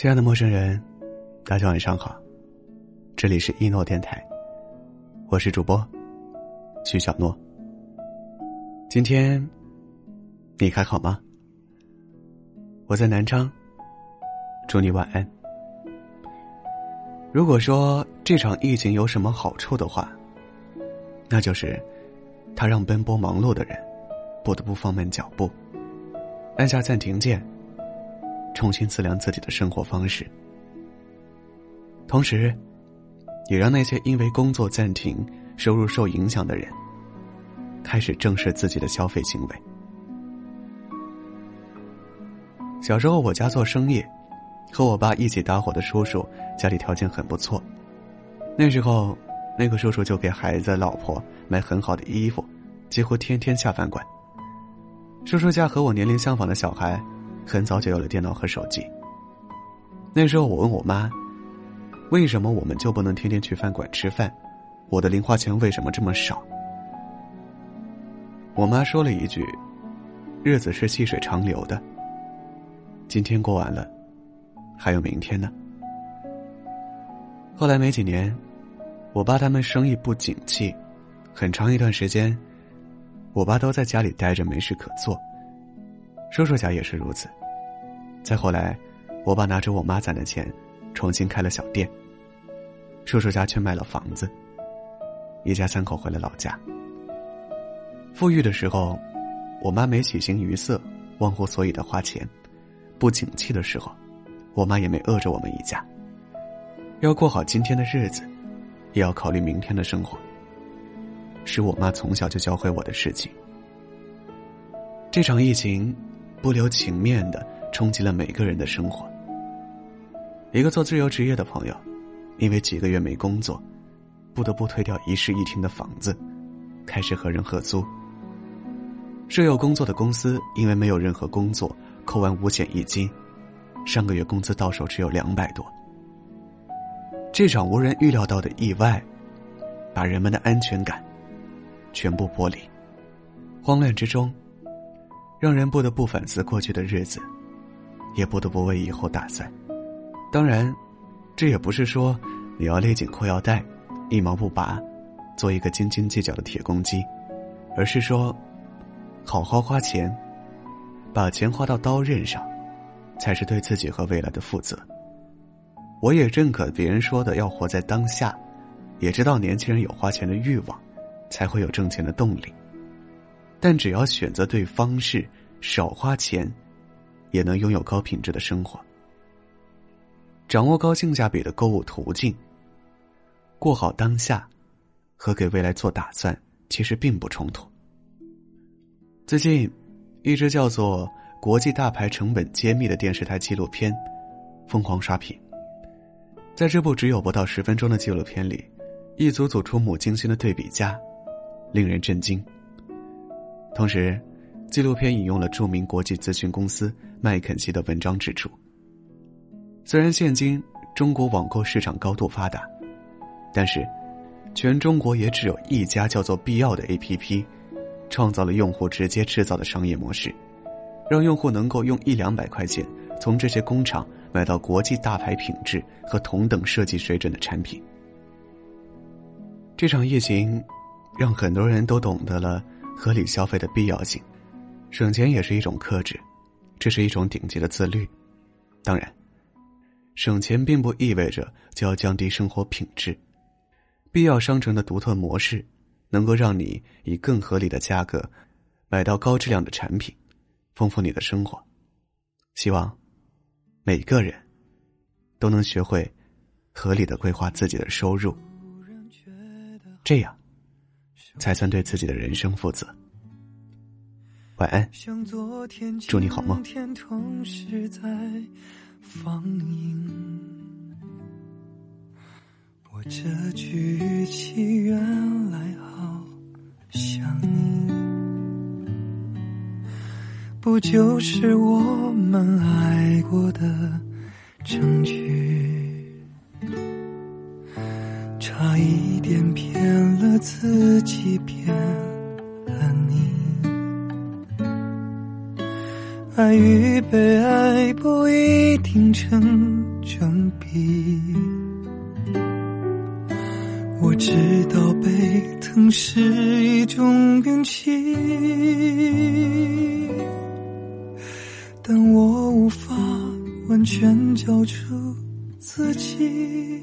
亲爱的陌生人，大家晚上好，这里是一诺电台，我是主播徐小诺。今天你还好吗？我在南昌，祝你晚安。如果说这场疫情有什么好处的话，那就是它让奔波忙碌的人不得不放慢脚步，按下暂停键。重新思量自己的生活方式，同时，也让那些因为工作暂停、收入受影响的人，开始正视自己的消费行为。小时候，我家做生意，和我爸一起搭伙的叔叔家里条件很不错。那时候，那个叔叔就给孩子、老婆买很好的衣服，几乎天天下饭馆。叔叔家和我年龄相仿的小孩。很早就有了电脑和手机。那时候我问我妈：“为什么我们就不能天天去饭馆吃饭？我的零花钱为什么这么少？”我妈说了一句：“日子是细水长流的，今天过完了，还有明天呢。”后来没几年，我爸他们生意不景气，很长一段时间，我爸都在家里待着没事可做。叔叔家也是如此。再后来，我爸拿着我妈攒的钱，重新开了小店。叔叔家却卖了房子，一家三口回了老家。富裕的时候，我妈没喜形于色、忘乎所以的花钱；不景气的时候，我妈也没饿着我们一家。要过好今天的日子，也要考虑明天的生活。是我妈从小就教会我的事情。这场疫情。不留情面的冲击了每个人的生活。一个做自由职业的朋友，因为几个月没工作，不得不推掉一室一厅的房子，开始和人合租。舍友工作的公司因为没有任何工作，扣完五险一金，上个月工资到手只有两百多。这场无人预料到的意外，把人们的安全感全部剥离，慌乱之中。让人不得不反思过去的日子，也不得不为以后打算。当然，这也不是说你要勒紧裤腰带，一毛不拔，做一个斤斤计较的铁公鸡，而是说，好好花钱，把钱花到刀刃上，才是对自己和未来的负责。我也认可别人说的要活在当下，也知道年轻人有花钱的欲望，才会有挣钱的动力。但只要选择对方式，少花钱，也能拥有高品质的生活。掌握高性价比的购物途径，过好当下，和给未来做打算其实并不冲突。最近，一支叫做《国际大牌成本揭秘》的电视台纪录片疯狂刷屏。在这部只有不到十分钟的纪录片里，一组组触目惊心的对比价，令人震惊。同时，纪录片引用了著名国际咨询公司麦肯锡的文章指出，虽然现今中国网购市场高度发达，但是，全中国也只有一家叫做“必要”的 APP，创造了用户直接制造的商业模式，让用户能够用一两百块钱从这些工厂买到国际大牌品质和同等设计水准的产品。这场疫情，让很多人都懂得了。合理消费的必要性，省钱也是一种克制，这是一种顶级的自律。当然，省钱并不意味着就要降低生活品质。必要商城的独特模式，能够让你以更合理的价格买到高质量的产品，丰富你的生活。希望每个人都能学会合理的规划自己的收入，这样。才算对自己的人生负责。晚安，祝你好梦。我这句语气原来好像你，不就是我们爱过的证据？差一点骗自己，骗了你。爱与被爱不一定成。正比。我知道被疼是一种运气，但我无法完全交出自己。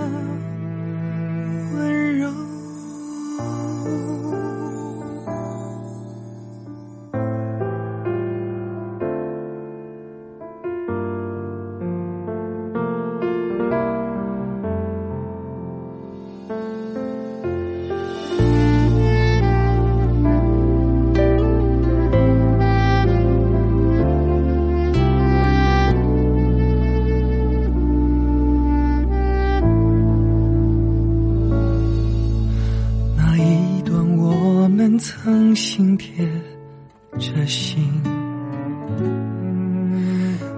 着心，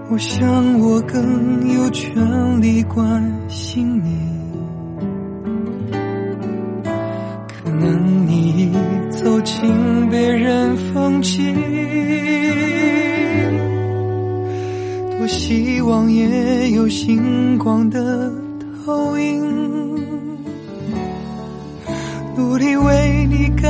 我想我更有权利关心你。可能你已走进别人风景，多希望也有星光的投影。努力为你改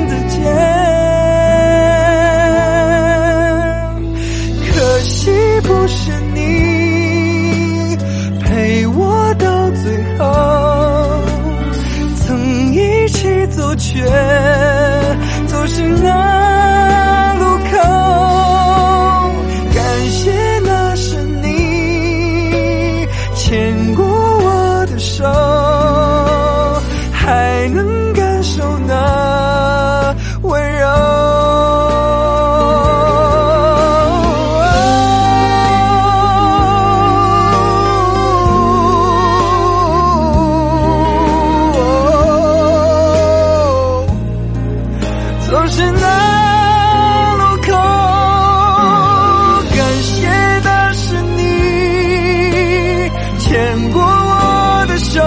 牵过我的手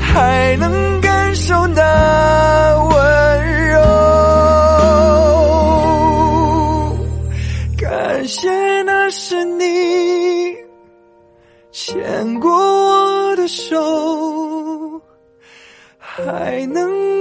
还能感受那温柔。感谢那是你牵过我的手还能